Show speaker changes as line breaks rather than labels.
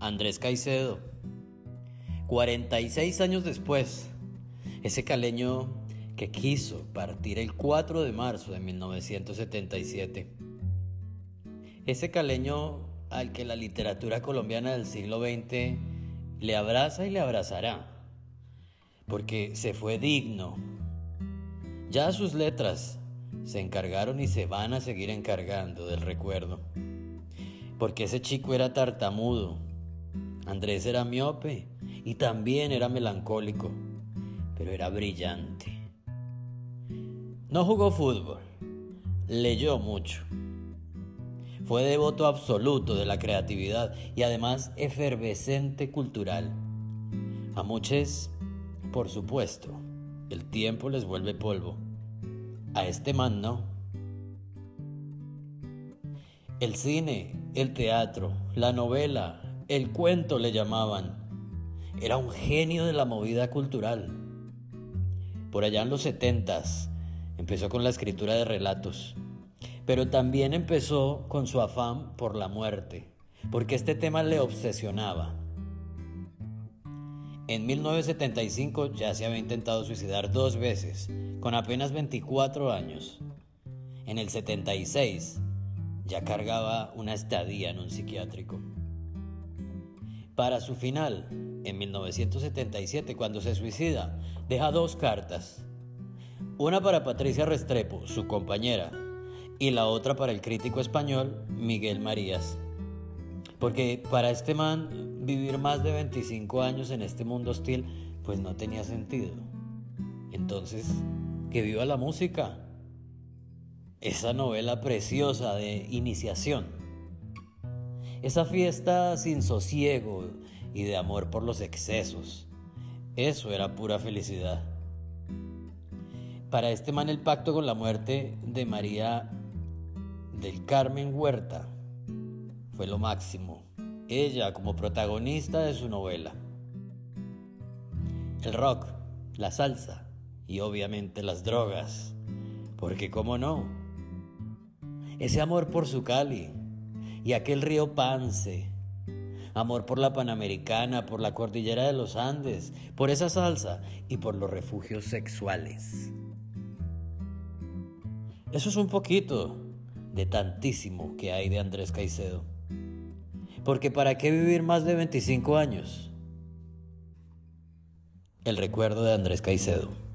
Andrés Caicedo. 46 años después, ese caleño que quiso partir el 4 de marzo de 1977. Ese caleño al que la literatura colombiana del siglo XX le abraza y le abrazará, porque se fue digno. Ya sus letras se encargaron y se van a seguir encargando del recuerdo, porque ese chico era tartamudo, Andrés era miope y también era melancólico, pero era brillante. No jugó fútbol, leyó mucho. Fue devoto absoluto de la creatividad y además efervescente cultural. A muchos, por supuesto, el tiempo les vuelve polvo. A este man no. El cine, el teatro, la novela, el cuento le llamaban. Era un genio de la movida cultural. Por allá en los setentas empezó con la escritura de relatos, pero también empezó con su afán por la muerte, porque este tema le obsesionaba. En 1975 ya se había intentado suicidar dos veces, con apenas 24 años. En el 76 ya cargaba una estadía en un psiquiátrico. Para su final, en 1977, cuando se suicida, deja dos cartas. Una para Patricia Restrepo, su compañera, y la otra para el crítico español Miguel Marías. Porque para este man vivir más de 25 años en este mundo hostil, pues no tenía sentido. Entonces, que viva la música. Esa novela preciosa de iniciación esa fiesta sin sosiego y de amor por los excesos. Eso era pura felicidad. Para este man el pacto con la muerte de María del Carmen Huerta fue lo máximo. Ella como protagonista de su novela. El rock, la salsa y obviamente las drogas. Porque cómo no. Ese amor por su Cali, y aquel río Pance. Amor por la Panamericana, por la cordillera de los Andes, por esa salsa y por los refugios sexuales. Eso es un poquito de tantísimo que hay de Andrés Caicedo. Porque ¿para qué vivir más de 25 años? El recuerdo de Andrés Caicedo.